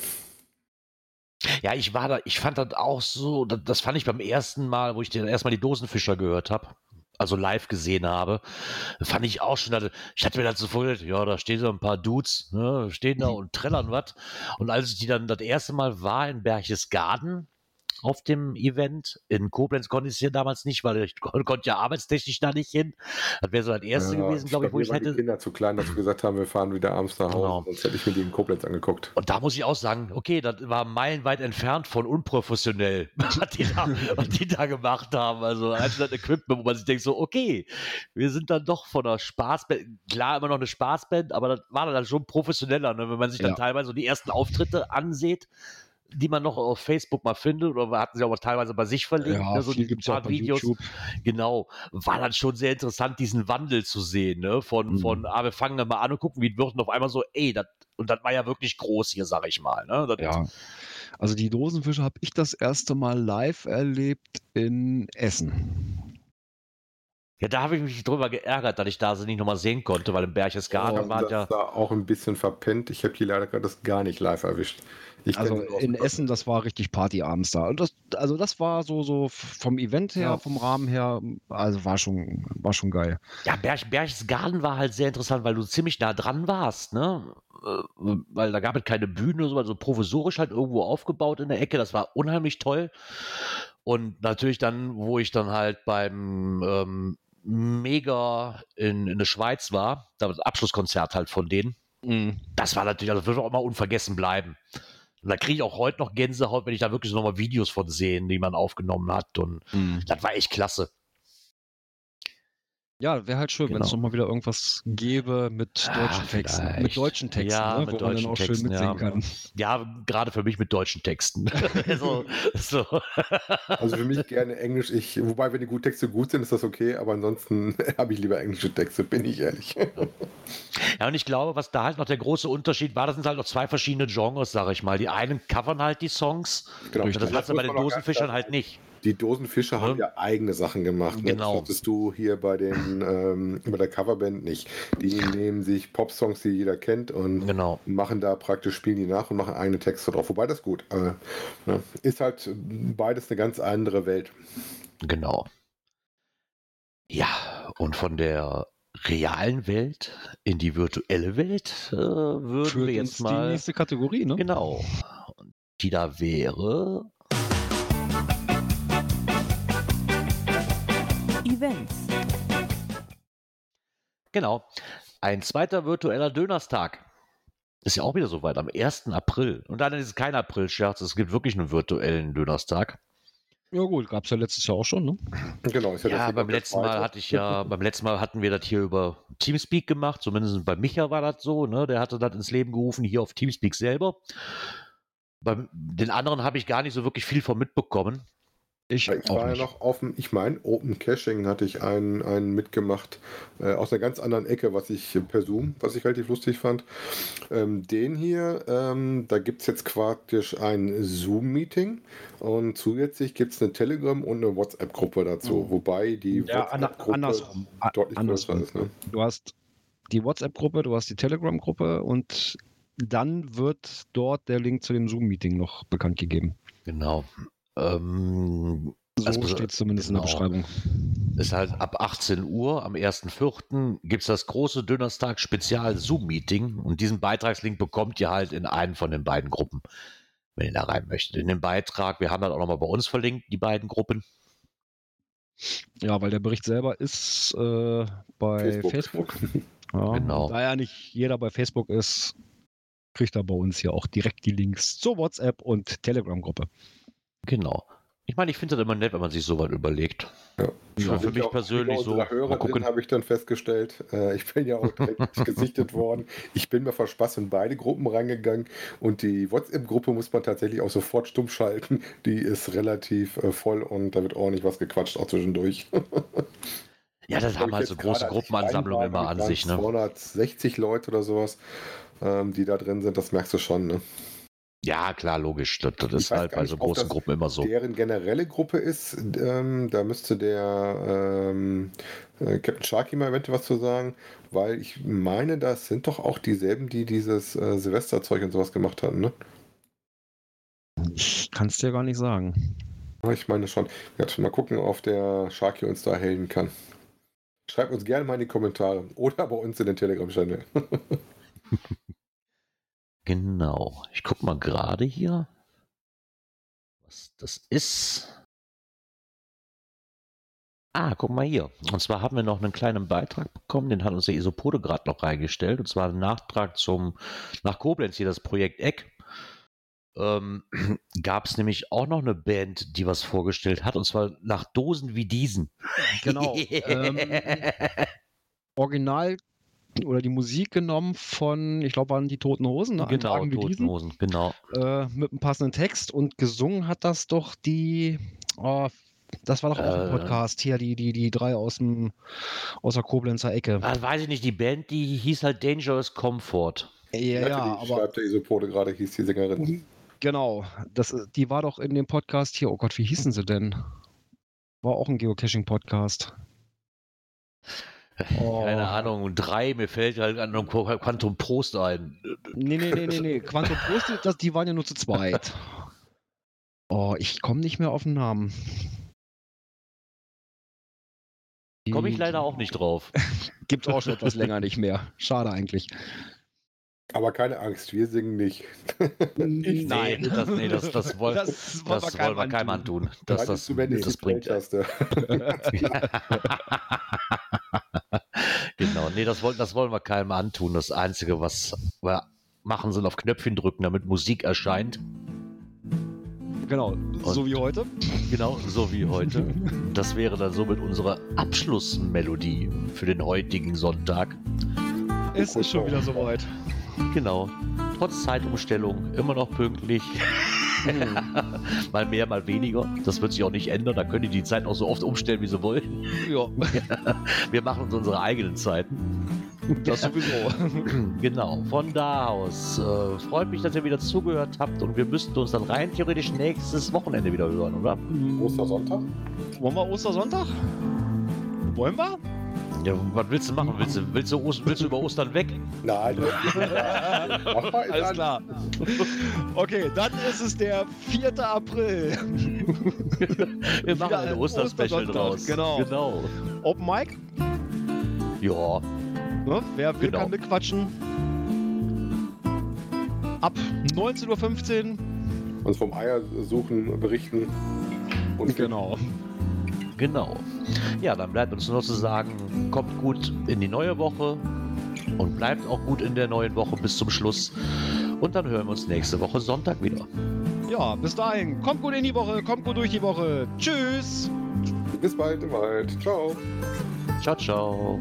Speaker 1: Ja, ich war da, ich fand das auch so, das, das fand ich beim ersten Mal, wo ich den erstmal die Dosenfischer gehört habe, also live gesehen habe, fand ich auch schon, dass- ich hatte mir dann so vorgestellt, ja, da stehen so ein paar Dudes, ne, stehen da und trällern was. Und als ich die dann das erste Mal war in Berchtesgaden auf dem Event, in Koblenz konnte ich es ja damals nicht, weil ich kon konnte ja arbeitstechnisch da nicht hin. Das wäre so das erste
Speaker 3: Ja,
Speaker 1: gewesen, glaube ich, wo ich
Speaker 3: waren die
Speaker 1: hätte.
Speaker 3: Kinder zu klein, dass wir gesagt haben, wir fahren wieder abends nach Hause.
Speaker 1: Genau.
Speaker 3: Sonst hätte ich mir die in Koblenz angeguckt.
Speaker 1: Und da muss ich auch sagen, okay, das war meilenweit entfernt von unprofessionell, was die da, was die da gemacht haben. Also einfach das Equipment, wo man sich denkt, so, okay, wir sind dann doch von einer Spaßband, klar immer noch eine Spaßband, aber das war dann schon professioneller, ne? wenn man sich dann
Speaker 2: Ja.
Speaker 1: teilweise so die ersten Auftritte ansieht, die man noch auf Facebook mal findet, oder hatten sie auch teilweise bei sich verlinkt,
Speaker 2: Ja,
Speaker 1: ne? so die
Speaker 2: gibt es auch
Speaker 1: paar Videos.
Speaker 2: YouTube.
Speaker 1: Genau, war dann schon sehr interessant, diesen Wandel zu sehen, ne? Von,
Speaker 2: Mhm.
Speaker 1: von, ah, wir fangen dann mal an und gucken, wie es wird, und auf einmal so, ey, das, und das war ja wirklich groß hier, sag ich mal, ne? Das,
Speaker 2: Ja. Also die Dosenfische habe ich das erste Mal live erlebt in Essen.
Speaker 1: Ja, da habe ich mich drüber geärgert, dass ich da sie nicht nochmal sehen konnte, weil im Berchtesgaden
Speaker 3: Oh,
Speaker 1: war
Speaker 3: das
Speaker 1: ja.
Speaker 3: da auch ein bisschen verpennt. Ich habe die leider gerade das gar nicht live erwischt. Ich
Speaker 2: Also in Essen, das war richtig Party abends da. Und das, also das war so, so vom Event her,
Speaker 1: Ja.
Speaker 2: vom Rahmen her, also war schon, war schon geil.
Speaker 1: Ja, Berch, Berchtesgaden war halt sehr interessant, weil du ziemlich nah dran warst, ne? Äh, Weil da gab es keine Bühne oder so, also provisorisch halt irgendwo aufgebaut in der Ecke. Das war unheimlich toll. Und natürlich dann, wo ich dann halt beim ähm, Mega in, in der Schweiz war, das Abschlusskonzert halt von denen. das war natürlich, also das wird auch immer unvergessen bleiben. Und da kriege ich auch heute noch Gänsehaut, wenn ich da wirklich so nochmal Videos von sehe, die man aufgenommen hat. Und das war echt klasse.
Speaker 2: Ja, wäre halt schön, wenn es
Speaker 1: Genau.
Speaker 2: nochmal wieder irgendwas gäbe mit
Speaker 1: Ah,
Speaker 2: deutschen Texten. Mit
Speaker 1: vielleicht.
Speaker 2: deutschen Texten,
Speaker 1: Ja,
Speaker 2: ne,
Speaker 1: mit
Speaker 2: wo man dann
Speaker 1: deutschen
Speaker 2: auch schön
Speaker 1: Texten,
Speaker 2: mitsingen
Speaker 1: ja.
Speaker 2: kann.
Speaker 1: Ja, gerade für mich mit deutschen Texten. so, so.
Speaker 3: Also für mich gerne Englisch. Ich, wobei, wenn die gut Texte gut sind, ist das okay, aber ansonsten habe ich lieber englische Texte, bin ich ehrlich.
Speaker 1: Ja, und ich glaube, was da halt noch der große Unterschied war, das sind halt noch zwei verschiedene Genres, sage ich mal. Die einen covern halt die Songs,
Speaker 3: Genau.
Speaker 1: das
Speaker 3: Das
Speaker 1: hast du bei den Dosenfischern halt nicht.
Speaker 3: Die Dosenfische haben ja eigene Sachen gemacht. Ne?
Speaker 1: Genau.
Speaker 3: Das hattest du hier bei den ähm, bei der Coverband nicht. Die nehmen sich Popsongs, die jeder kennt und
Speaker 1: Genau.
Speaker 3: machen da praktisch, spielen die nach und machen eigene Texte drauf. Wobei das gut. Äh, ne? Ist halt beides eine ganz andere Welt.
Speaker 1: Genau. Ja, und von der realen Welt in die virtuelle Welt äh, würden
Speaker 2: Führt
Speaker 1: wir
Speaker 2: uns
Speaker 1: jetzt
Speaker 2: die
Speaker 1: mal.
Speaker 2: nächste Kategorie, ne?
Speaker 1: Genau. Und die da wäre.
Speaker 5: Events.
Speaker 1: Genau. Ein zweiter virtueller Dönerstag. Ist ja auch wieder soweit, am 1. April. Und dann ist es kein April-Scherz, es gibt wirklich einen virtuellen Dönerstag.
Speaker 2: Ja gut, gab es ja letztes Jahr auch schon, ne?
Speaker 3: Genau. Ist ja,
Speaker 1: Ja, beim letzten Mal hatte ich ja, beim letzten Mal hatten wir das hier über Teamspeak gemacht, zumindest bei Micha war das so, ne? Der hatte das ins Leben gerufen, hier auf Teamspeak selber. Bei den anderen habe ich gar nicht so wirklich viel von mitbekommen.
Speaker 2: Ich,
Speaker 3: Ich
Speaker 2: auch
Speaker 3: war ja noch auf dem, ich meine, Open Caching hatte ich einen, einen mitgemacht, äh, aus einer ganz anderen Ecke, was ich per Zoom, was ich relativ lustig fand. Ähm, den hier, ähm, da gibt es jetzt praktisch ein Zoom-Meeting und zusätzlich gibt es eine Telegram- und eine WhatsApp-Gruppe dazu, wobei die
Speaker 2: Ja,
Speaker 3: WhatsApp-Gruppe
Speaker 2: andersrum. A-
Speaker 3: deutlich größer ist. Ne?
Speaker 2: Du hast die WhatsApp-Gruppe, du hast die Telegram-Gruppe und dann wird dort der Link zu dem Zoom-Meeting noch bekannt gegeben.
Speaker 1: Genau. Ähm,
Speaker 2: So
Speaker 1: Also,
Speaker 2: steht es zumindest in der
Speaker 1: genau.
Speaker 2: Beschreibung.
Speaker 1: ist halt ab 18 Uhr am 1.4. gibt es das große Dönerstag-Spezial-Zoom-Meeting und diesen Beitragslink bekommt ihr halt in einen von den beiden Gruppen, wenn ihr da rein möchtet. In dem Beitrag, wir haben das auch nochmal bei uns verlinkt, die beiden Gruppen.
Speaker 2: Ja, weil der Bericht selber ist äh, bei Facebook. Ja,
Speaker 1: Genau.
Speaker 2: und Da ja nicht jeder bei Facebook ist, kriegt er bei uns ja auch direkt die Links zur WhatsApp und Telegram-Gruppe.
Speaker 1: Genau. Ich meine, ich finde das immer nett, wenn man sich sowas überlegt.
Speaker 3: Ja.
Speaker 1: Ja, für mich
Speaker 3: auch
Speaker 1: persönlich so,
Speaker 3: unserer
Speaker 1: mal
Speaker 3: Hörer
Speaker 1: gucken.
Speaker 3: drin, habe ich dann festgestellt. Äh, ich bin ja auch direkt gesichtet worden. Ich bin mir vor Spaß in beide Gruppen reingegangen und die WhatsApp-Gruppe muss man tatsächlich auch sofort stumm schalten. Die ist relativ äh, voll und da wird ordentlich was gequatscht, auch zwischendurch.
Speaker 1: Ja, das haben
Speaker 3: Glaub ich
Speaker 1: halt so große Gruppenansammlungen immer an sich, ne?
Speaker 3: 260 Leute oder sowas, ähm, die da drin sind, das merkst du schon. Ne?
Speaker 1: Ja, klar, logisch. Das, das ist halt bei so großen
Speaker 3: das
Speaker 1: Gruppen immer so.
Speaker 3: Deren generelle Gruppe ist, ähm, da müsste der ähm, äh, Captain Sharky mal eventuell was zu sagen, weil ich meine, das sind doch auch dieselben, die dieses äh, Silvesterzeug und sowas gemacht hatten, ne?
Speaker 2: Ich kann es dir gar nicht sagen.
Speaker 3: Ich meine schon. Ja, mal gucken, ob der Sharky uns da helfen kann. Schreibt uns gerne mal in die Kommentare oder bei uns in den Telegram-Channel.
Speaker 1: Genau. Ich guck mal gerade hier, was das ist. Ah, guck mal hier. Und zwar haben wir noch einen kleinen Beitrag bekommen, den hat uns der Isopode gerade noch reingestellt. Und zwar ein Nachtrag zum, nach Koblenz hier, das Projekt Eck. Ähm, Gab es nämlich auch noch eine Band, die was vorgestellt hat, und zwar nach Dosen wie diesen.
Speaker 2: Genau. ähm, Original oder die Musik genommen von, ich glaube, waren die Toten Hosen, ne? Ein
Speaker 1: genau, Toten
Speaker 2: diesen,
Speaker 1: Hosen, genau.
Speaker 2: äh, mit einem passenden Text und gesungen hat das doch die, oh, das war doch auch ein
Speaker 1: Äh.
Speaker 2: Podcast hier, die, die, die drei aus dem, aus der Koblenzer Ecke.
Speaker 1: Ah, weiß ich nicht, die Band, die hieß halt Dangerous Comfort.
Speaker 2: Ja, ja,
Speaker 3: Natalie
Speaker 2: aber
Speaker 3: schreibt der Isopode gerade, hieß die Sängerin.
Speaker 2: genau, das, die war doch in dem Podcast hier, oh Gott, wie hießen sie denn? War auch ein Geocaching-Podcast. Oh.
Speaker 1: Keine Ahnung, drei, mir fällt halt an Quantum Post ein.
Speaker 2: Nee, nee, nee, nee, nee. Quantum Prost, das, die waren ja nur zu zweit. Oh, ich komme nicht mehr auf den Namen.
Speaker 1: Komme ich leider auch nicht drauf.
Speaker 2: Gibt auch schon etwas länger nicht mehr. Schade eigentlich.
Speaker 3: Aber keine Angst, wir singen nicht.
Speaker 1: Nee, das, nee, das, das, woll,
Speaker 2: das
Speaker 1: das wollen wir keinem antun. Das, das, das
Speaker 3: die
Speaker 1: bringt. Genau, nee, das wollen, das wollen wir keinem antun. Das Einzige, was wir machen, sind auf Knöpfchen drücken, damit Musik erscheint.
Speaker 2: Genau, so wie heute.
Speaker 1: Genau, so wie heute. Das wäre dann somit unsere Abschlussmelodie für den heutigen Sonntag.
Speaker 2: Es ist schon wieder soweit.
Speaker 1: Genau. Trotz Zeitumstellung immer noch pünktlich. mal mehr, mal weniger. Das wird sich auch nicht ändern. Da können die die Zeit auch so oft umstellen, wie sie wollen.
Speaker 2: Ja.
Speaker 1: Wir machen uns unsere eigenen Zeiten.
Speaker 2: Das sowieso.
Speaker 1: Genau, von da aus. Äh, freut mich, dass ihr wieder zugehört habt und wir müssten uns dann rein theoretisch nächstes Wochenende wieder hören, oder?
Speaker 3: Ostersonntag?
Speaker 2: Wollen wir Ostersonntag? Wollen wir?
Speaker 1: Ja, was willst du machen? Willst du, willst du, Ost- willst du über Ostern weg?
Speaker 3: Nein.
Speaker 2: Alles klar. Okay, dann ist es der 4. April.
Speaker 1: Wir machen ein Osterspecial
Speaker 2: Ostersonntag,
Speaker 1: draus.
Speaker 2: genau.
Speaker 1: genau.
Speaker 2: Open Mic.
Speaker 1: Ja,
Speaker 2: Ne? Wer will,
Speaker 1: Genau.
Speaker 2: kann mitquatschen. Ab 19.15 Uhr.
Speaker 3: Uns vom Eier suchen, berichten. Und
Speaker 2: Genau.
Speaker 1: Genau. Ja, dann bleibt uns nur zu sagen, kommt gut in die neue Woche und bleibt auch gut in der neuen Woche bis zum Schluss. Und dann hören wir uns nächste Woche Sonntag wieder.
Speaker 2: Ja, bis dahin. Kommt gut in die Woche, kommt gut durch die Woche. Tschüss.
Speaker 3: Bis bald im Wald. Ciao.
Speaker 1: Ciao, ciao.